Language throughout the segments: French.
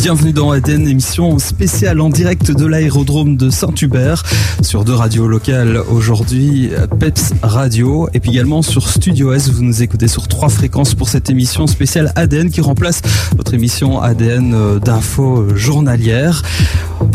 Bienvenue dans Eden, émission spéciale en direct de l'aérodrome de Saint-Hubert sur deux radios locales aujourd'hui, Peps Radio et puis également sur Studio S. Vous nous écoutez sur trois fréquences pour cette émission spéciale ADN qui remplace votre émission ADN euh, d'info journalière.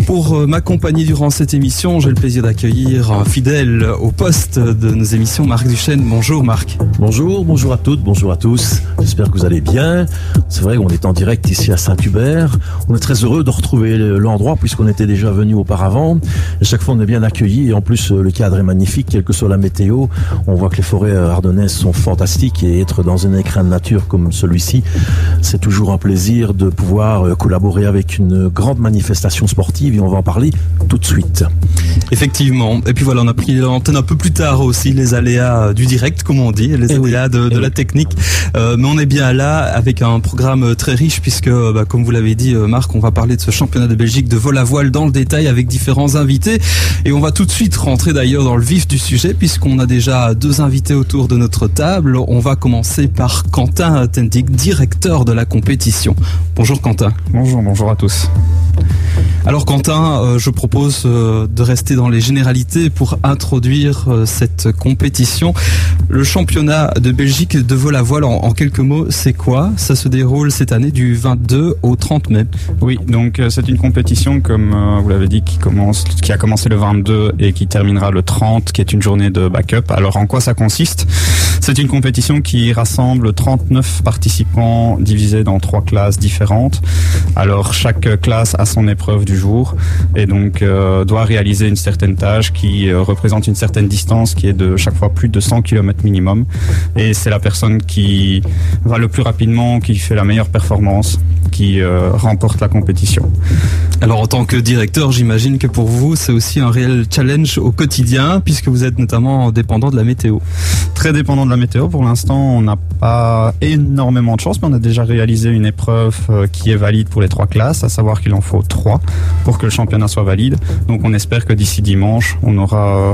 Pour euh, m'accompagner durant cette émission, j'ai le plaisir d'accueillir un fidèle au poste de nos émissions, Marc Duchesne. Bonjour Marc. Bonjour, bonjour à toutes, bonjour à tous. J'espère que vous allez bien. C'est vrai qu'on est en direct ici à Saint-Hubert. On est très heureux de retrouver l'endroit puisqu'on était déjà venu auparavant. Chaque fois, on est bien accueillis et en plus, le cadre est magnifique, quelle que soit la météo. On voit que les forêts ardennaises sont fantastiques et être dans un écran de nature comme celui-ci, c'est toujours un plaisir de pouvoir collaborer avec une grande manifestation sportive et on va en parler tout de suite. Effectivement. Et puis voilà, on a pris l'antenne un peu plus tard aussi, les aléas du direct, comme on dit, les Eh aléas de, de la technique. Euh, mais on est bien là avec un programme très riche puisque, bah, comme vous l'avez dit, euh, Marc, on va parler de ce championnat de Belgique de vol à voile dans le détail avec différents invités. Et on va tout de suite rentrer d'ailleurs dans le vif du sujet puisqu'on a déjà deux invités autour de notre table. On va commencer par Quentin Tendic, directeur de la compétition. Bonjour Quentin. Bonjour, bonjour à tous. Alors Quentin, euh, je propose euh, de rester dans les généralités pour introduire euh, cette compétition. Le championnat de Belgique de vol à voile, en, quelques mots, c'est quoi? Ça se déroule cette année du 22 au 30 mai. Oui, donc c'est une compétition, comme vous l'avez dit, qui, commence, qui a commencé le 22 et qui terminera le 30, qui est une journée de backup. Alors en quoi ça consiste? C'est une compétition qui rassemble 39 participants divisés dans trois classes différentes. Alors chaque classe a son épreuve du jour et donc euh, doit réaliser une certaine tâche qui euh, représente une certaine distance qui est de chaque fois plus de 100 km minimum. Et c'est la personne qui va le plus rapidement, qui fait la meilleure performance, qui euh, remporte la compétition. Alors en tant que directeur, j'imagine que pour vous, c'est aussi un réel challenge au quotidien puisque vous êtes notamment dépendant de la météo. Très dépendant de la météo. Pour l'instant, on n'a pas énormément de chance, mais on a déjà réalisé une épreuve euh, qui est valide pour les trois classes, à savoir qu'il en faut trois pour que le championnat soit valide. Donc on espère que d'ici dimanche, on aura euh,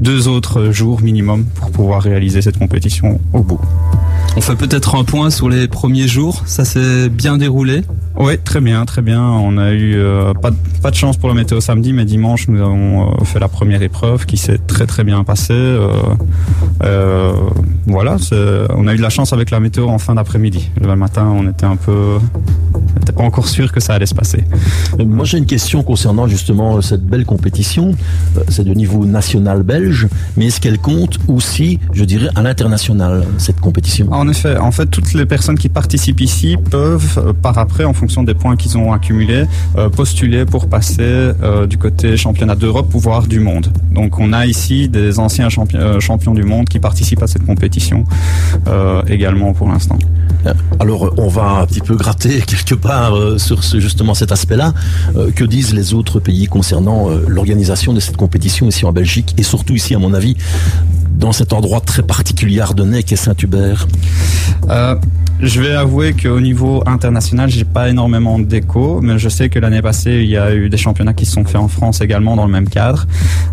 deux autres jours minimum pour pouvoir réaliser cette compétition au bout. On fait peut-être un point sur les premiers jours. Ça s'est bien déroulé. Oui, très bien, très bien. On a eu euh, pas, de, pas de chance pour le météo samedi, mais dimanche, nous avons euh, fait la première épreuve qui s'est très très bien passée. Euh, euh, voilà, on a eu de la chance avec la météo en fin d'après-midi. Le matin, on était un peu... on n'était pas encore sûr que ça allait se passer. Moi, j'ai une question concernant justement cette belle compétition. C'est de niveau national belge, mais est-ce qu'elle compte aussi, je dirais, à l'international, cette compétition? En effet, en fait, toutes les personnes qui participent ici peuvent, euh, par après, en fonction des points qu'ils ont accumulés, euh, postuler pour passer euh, du côté championnat d'Europe, voire du monde. Donc, on a ici des anciens champi- champions du monde qui participent à cette compétition également pour l'instant. Alors, on va un petit peu gratter quelque part sur justement cet aspect-là. Que disent les autres pays concernant l'organisation de cette compétition ici en Belgique et surtout ici, à mon avis, dans cet endroit très particulier ardennais qu'est Saint-Hubert? Euh, je vais avouer qu'au niveau international, j'ai pas énormément d'écho, mais je sais que l'année passée, il y a eu des championnats qui se sont faits en France également dans le même cadre.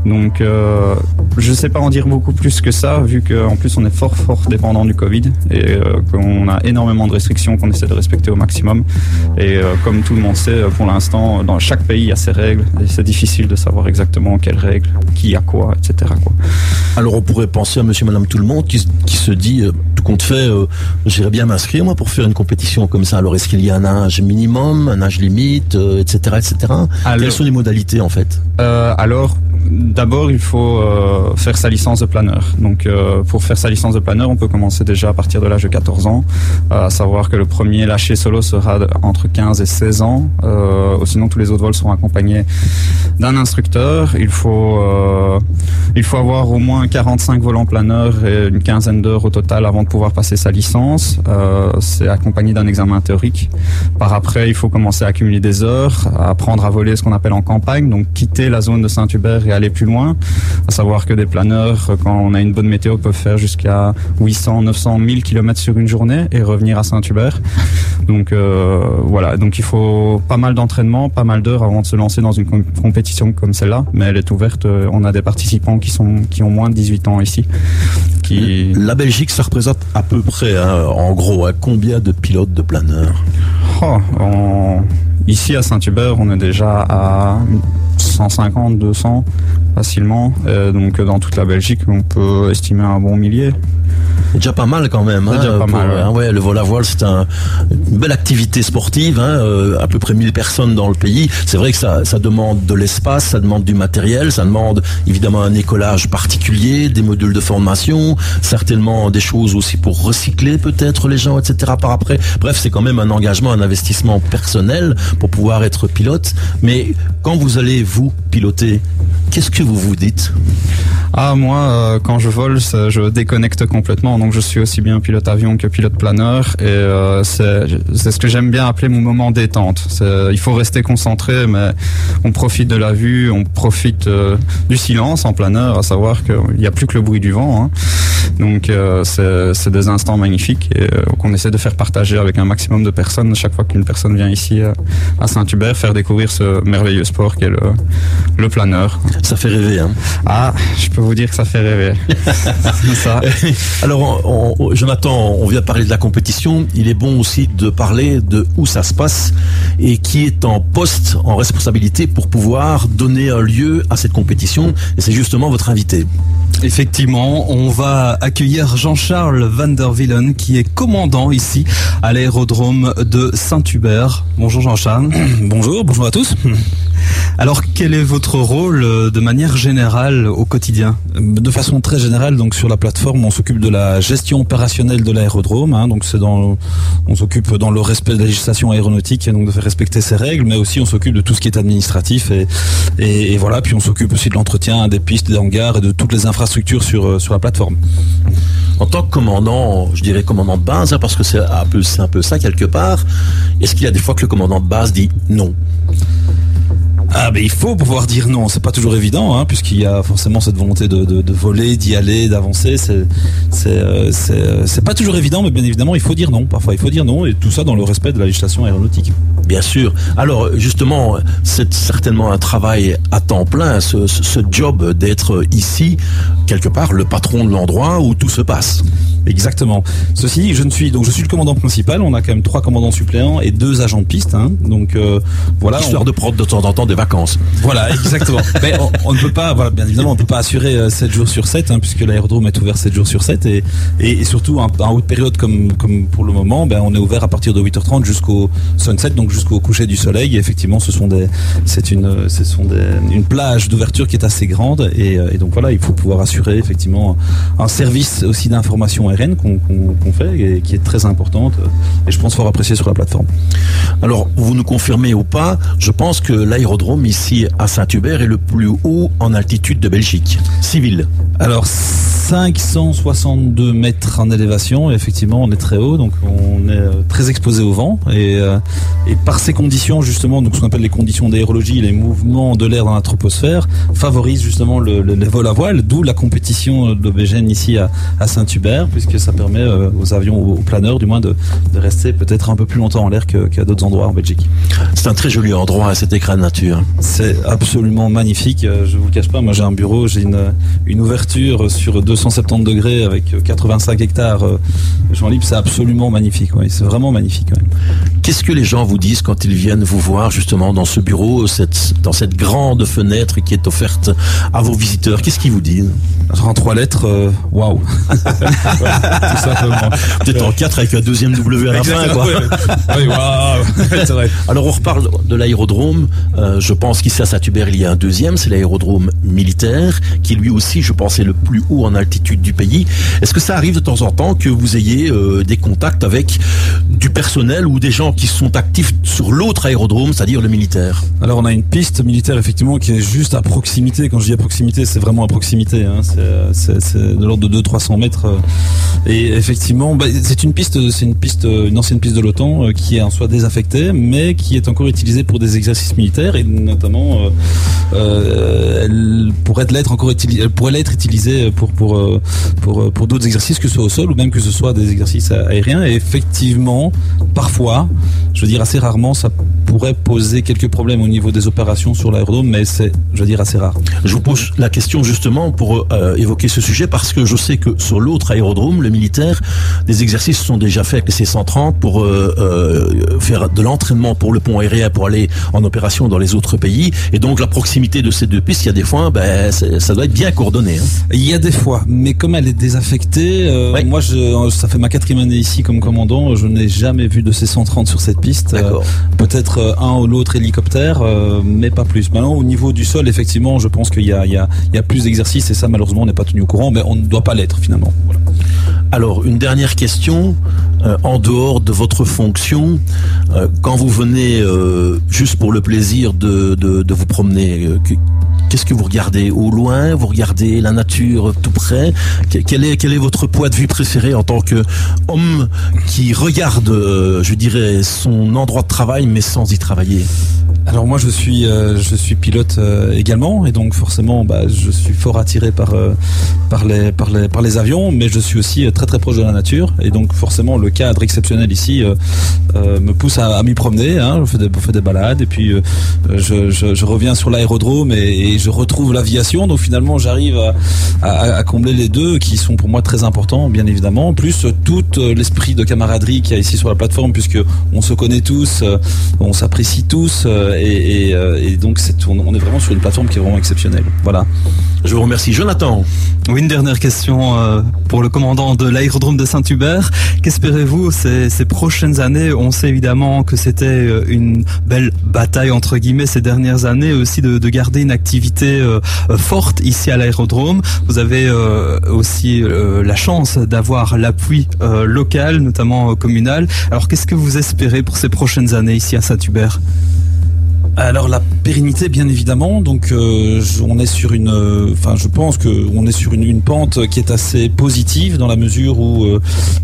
Donc, euh, je sais pas en dire beaucoup plus que ça, vu qu'en plus on est fort fort dépendant du Covid et euh, qu'on a énormément de restrictions qu'on essaie de respecter au maximum. Et euh, comme tout le monde sait, pour l'instant, dans chaque pays, il y a ses règles et c'est difficile de savoir exactement quelles règles, qui a quoi, etc. Quoi. Alors on pourrait penser à monsieur, madame, tout le monde qui, se- dit, euh, compte fait, euh, j'irais bien m'inscrire moi pour faire une compétition comme ça. Alors est-ce qu'il y a un âge minimum, un âge limite, euh, etc., etc. Alors- Quelles sont les modalités en fait? Euh, alors, d'abord, il faut euh, faire sa licence de planeur. Donc, euh, pour faire sa licence de planeur, on peut commencer déjà à partir de l'âge de 14 ans. Euh, à savoir que le premier lâcher solo sera entre 15 et 16 ans. Sinon, tous les autres vols seront accompagnés d'un instructeur. Il faut, il faut avoir au moins 45 vols en planeur et une quinzaine d'heures au total avant de pouvoir passer sa licence. C'est accompagné d'un examen théorique. Par après, il faut commencer à accumuler des heures, à apprendre à voler ce qu'on appelle en campagne, donc quitter la zone de Saint-Hubert et aller plus loin. À savoir que des planeurs, quand on a une bonne météo, peuvent faire jusqu'à 800, 900, 1000 km sur une journée et revenir à Saint-Hubert. Donc euh, voilà, donc il faut pas mal d'entraînement, pas mal d'heures avant de se lancer dans une com- compétition comme celle-là. Mais elle est ouverte. euh, On a des participants qui sont qui ont moins de 18 ans ici. Qui La Belgique, ça représente à peu près, hein, en gros, hein, combien de pilotes de planeurs? Oh, on- Ici à Saint-Hubert, on est déjà à 150, 200 facilement. donc dans toute la Belgique, on peut estimer un bon millier. Déjà pas mal quand même. Hein, pas mal, hein, ouais. le vol à voile, c'est un, une belle activité sportive. Hein, euh, à peu près 1000 personnes dans le pays. C'est vrai que ça, ça demande de l'espace, ça demande du matériel, ça demande évidemment un écolage particulier, des modules de formation, certainement des choses aussi pour recycler peut-être les gens, etc. Par après. Bref, c'est quand même un engagement, un investissement personnel pour pouvoir être pilote. Mais quand vous allez vous piloter, qu'est-ce que vous vous dites ah moi, euh, quand je vole, je déconnecte complètement. Donc je suis aussi bien pilote avion que pilote planeur. Et euh, c'est ce que j'aime bien appeler mon moment détente. Il faut rester concentré, mais on profite de la vue, on profite euh, du silence en planeur, à savoir qu'il n'y a plus que le bruit du vent. Hein. Donc c'est des instants magnifiques et qu'on essaie de faire partager avec un maximum de personnes chaque fois qu'une personne vient ici à Saint-Hubert, faire découvrir ce merveilleux sport qu'est le, le planeur. Ça fait rêver. Hein. Ah, je peux vous dire que ça fait rêver. ça. Alors, Jonathan, on vient de parler de la compétition. Il est bon aussi de parler de où ça se passe et qui est en poste, en responsabilité pour pouvoir donner un lieu à cette compétition. Et c'est justement votre invité. Effectivement, on va accueillir Jean-Charles Van der Villen qui est commandant ici à l'aérodrome de Saint-Hubert. Bonjour Jean-Charles. Bonjour, bonjour à tous. Alors, quel est votre rôle euh, de manière générale au quotidien De façon très générale, donc sur la plateforme, on s'occupe de la gestion opérationnelle de l'aérodrome. Hein, donc, c'est dans, on s'occupe dans le respect de la législation aéronautique, donc de faire respecter ses règles, mais aussi on s'occupe de tout ce qui est administratif et, et, voilà. Puis on s'occupe aussi de l'entretien des pistes, des hangars et de toutes les infrastructures sur euh, sur la plateforme. En tant que commandant, je dirais commandant de base, hein, parce que c'est un peu, c'est un peu ça quelque part. Est-ce qu'il y a des fois que le commandant de base dit non? Ah ben il faut pouvoir dire non, c'est pas toujours évident, hein, puisqu'il y a forcément cette volonté de, voler, d'y aller, d'avancer. C'est euh, euh, c'est pas toujours évident, mais bien évidemment il faut dire non. Parfois il faut dire non, et tout ça dans le respect de la législation aéronautique. Bien sûr. Alors justement, c'est certainement un travail à temps plein, ce, ce job d'être ici, quelque part, le patron de l'endroit où tout se passe. Exactement. Ceci, je ne suis donc je suis le commandant principal. On a quand même trois commandants suppléants et deux agents de piste. Hein. Donc euh, voilà. Histoire de prendre de temps en temps des vacances. Voilà, exactement. Mais on, ne peut pas, voilà, bien évidemment, on ne peut pas assurer 7 euh, jours sur 7, hein, puisque l'aérodrome est ouvert 7 jours sur 7 et, et, surtout en, haute période comme comme pour le moment, ben on est ouvert à partir de 8h30 jusqu'au sunset, donc jusqu'au coucher du soleil. Et effectivement, ce sont des, c'est une, ce sont des, une plage d'ouverture qui est assez grande et, euh, et donc voilà, il faut pouvoir assurer effectivement un service aussi d'information aérienne qu'on fait et qui est très importante et je pense fort appréciée sur la plateforme. Alors, vous nous confirmez ou pas, je pense que l'aérodrome ici à Saint-Hubert est le plus haut en altitude de Belgique, civil. Alors, 562 mètres en élévation, effectivement, on est très haut, donc on est euh, très exposé au vent. Et, euh, et par ces conditions, justement, donc ce qu'on appelle les conditions d'aérologie, les mouvements de l'air dans la troposphère, favorisent justement le, le, vol à voile, d'où la compétition de l'OBGN ici à, à Saint-Hubert, puisque ça permet euh, aux avions, aux planeurs du moins, de, de rester peut-être un peu plus longtemps en l'air qu'à d'autres endroits en Belgique. C'est un très joli endroit, cet écran de nature. C'est absolument magnifique. Je vous le cache pas, moi j'ai un bureau, j'ai une, une ouverture sur deux 170 degrés avec 85 hectares euh, de champs libres, c'est absolument magnifique. c'est vraiment magnifique. Qu'est-ce que les gens vous disent quand ils viennent vous voir justement dans ce bureau, cette, dans cette grande fenêtre qui est offerte à vos visiteurs? Qu'est-ce qu'ils vous disent? En trois lettres, euh, waouh. Peut-être en quatre avec un deuxième W à la fin. Quoi. Alors on reparle de l'aérodrome. Euh, je pense qu'ici à Saint-Hubert, il y a un deuxième, c'est l'aérodrome militaire, qui lui aussi, je pense, est le plus haut en altitude du pays. Est-ce que ça arrive de temps en temps que vous ayez euh, des contacts avec du personnel ou des gens qui sont actifs sur l'autre aérodrome, c'est-à-dire le militaire? Alors on a une piste militaire effectivement qui est juste à proximité. Quand je dis à proximité, c'est vraiment à proximité. Hein. C'est de l'ordre de 200-300 mètres. Et effectivement, bah, c'est une piste, c'est une piste, une ancienne piste de l'OTAN euh, qui est en soi désaffectée, mais qui est encore utilisée pour des exercices militaires et notamment euh, elle pourrait l'être encore utilisée, pourrait l'être utilisée pour euh, pour, euh, pour d'autres exercices, que ce soit au sol ou même que ce soit des exercices aériens. Et effectivement, parfois, je veux dire assez rarement, ça pourrait poser quelques problèmes au niveau des opérations sur l'aérodrome, mais c'est, je veux dire, assez rare. Je vous pose la question justement pour euh, évoquer ce sujet parce que je sais que sur l'autre aérodrome, le militaire, des exercices sont déjà faits avec les C-130 pour euh, euh, faire de l'entraînement pour le pont aérien pour aller en opération dans les autres pays. Et donc la proximité de ces deux pistes, il y a des fois, ben, ça doit être bien coordonné. Hein. Il y a des fois, mais comme elle est désaffectée, euh, moi, je, ça fait ma quatrième année ici comme commandant, je n'ai jamais vu de C-130 sur cette piste. Euh, Peut-être euh, un ou l'autre hélicoptère, euh, mais pas plus. Maintenant, au niveau du sol, effectivement, je pense qu'il y a, y y plus d'exercices et ça, malheureusement, on n'est pas tenu au courant, mais on ne doit pas l'être finalement. Voilà. Alors, une dernière question. Euh, en dehors de votre fonction, euh, quand vous venez euh, juste pour le plaisir de, de, de vous promener, qu'est-ce que vous regardez Au loin? Vous regardez la nature tout près? Quel est, quel est votre point de vue préféré en tant qu'homme qui regarde, je dirais, son endroit de travail mais sans y travailler? Alors moi je suis euh, je suis pilote euh, également et donc forcément bah, je suis fort attiré par euh, par les par les par les avions mais je suis aussi très très proche de la nature et donc forcément le cadre exceptionnel ici me pousse à, m'y promener hein, je fais des balades et puis je, reviens sur l'aérodrome et, je retrouve l'aviation. Donc finalement j'arrive à, à, à, combler les deux qui sont pour moi très importants bien évidemment plus tout l'esprit de camaraderie qu'il y a ici sur la plateforme puisque on se connaît tous on s'apprécie tous et, et, euh, et donc on, on, est vraiment sur une plateforme qui est vraiment exceptionnelle. Voilà. Je vous remercie. Jonathan. Oui, une dernière question euh, pour le commandant de l'aérodrome de Saint-Hubert. Qu'espérez-vous ces, ces, prochaines années? On sait évidemment que c'était euh, une belle bataille entre guillemets ces dernières années aussi de, de garder une activité forte ici à l'aérodrome. Vous avez aussi la chance d'avoir l'appui local, notamment communal. Alors qu'est-ce que vous espérez pour ces prochaines années ici à Saint-Hubert? Alors la pérennité, bien évidemment. Donc euh, on est sur une, enfin je pense que on est sur une, une, pente qui est assez positive dans la mesure où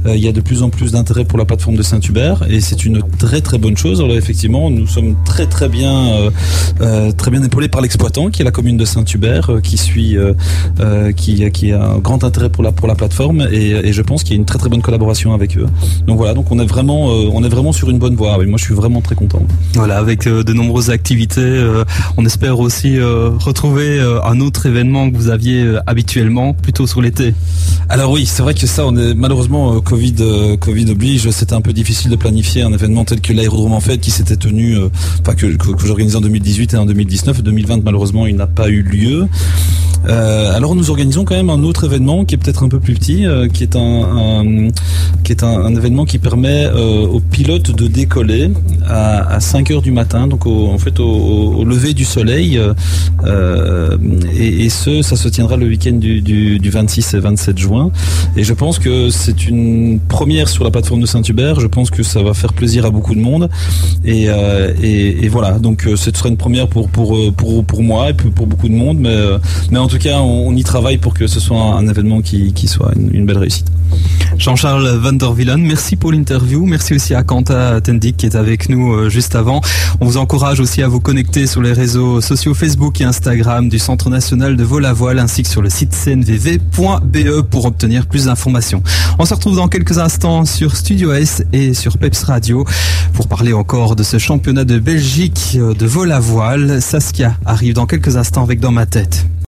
euh, il y a de plus en plus d'intérêt pour la plateforme de Saint-Hubert et c'est une très très bonne chose. Alors effectivement, nous sommes très très bien euh, euh très bien épaulés par l'exploitant qui est la commune de Saint-Hubert euh, qui suit qui qui a un grand intérêt pour la pour la plateforme et, et je pense qu'il y a une très très bonne collaboration avec eux. Donc voilà, donc on est vraiment on est vraiment sur une bonne voie. Et moi je suis vraiment très content. Voilà, avec de nombreuses Euh, on espère aussi euh, retrouver euh, un autre événement que vous aviez habituellement, plutôt sur l'été. Alors oui, c'est vrai que ça, on est malheureusement Covid, Covid oblige. C'était un peu difficile de planifier un événement tel que l'aérodrome en fait, qui s'était tenu, enfin que, que, j'organisais en 2018 et en 2019. 2020, malheureusement, il n'a pas eu lieu. Alors nous organisons quand même un autre événement qui est peut-être un peu plus petit, qui est un, qui est un, événement qui permet aux pilotes de décoller à, à 5 heures du matin, donc en fait au, lever du soleil. Euh, et, et, ce, ça se tiendra le week-end du, du, du, 26 et 27 juin. Et je pense que c'est une première sur la plateforme de Saint-Hubert. Je pense que ça va faire plaisir à beaucoup de monde. Et, euh, et, voilà, donc ce sera une première pour pour pour pour moi et pour, beaucoup de monde, mais mais en tout cas, on, y travaille pour que ce soit un, événement qui, qui soit une, belle réussite. Jean-Charles Van der Villen, merci pour l'interview. Merci aussi à Quentin Tendic qui est avec nous euh, juste avant. On vous encourage à vous connecter sur les réseaux sociaux Facebook et Instagram du Centre national de vol à voile ainsi que sur le site cnvv.be pour obtenir plus d'informations. On se retrouve dans quelques instants sur Studio S et sur Peps Radio pour parler encore de ce championnat de Belgique de vol à voile. Saskia arrive dans quelques instants avec Dans ma tête.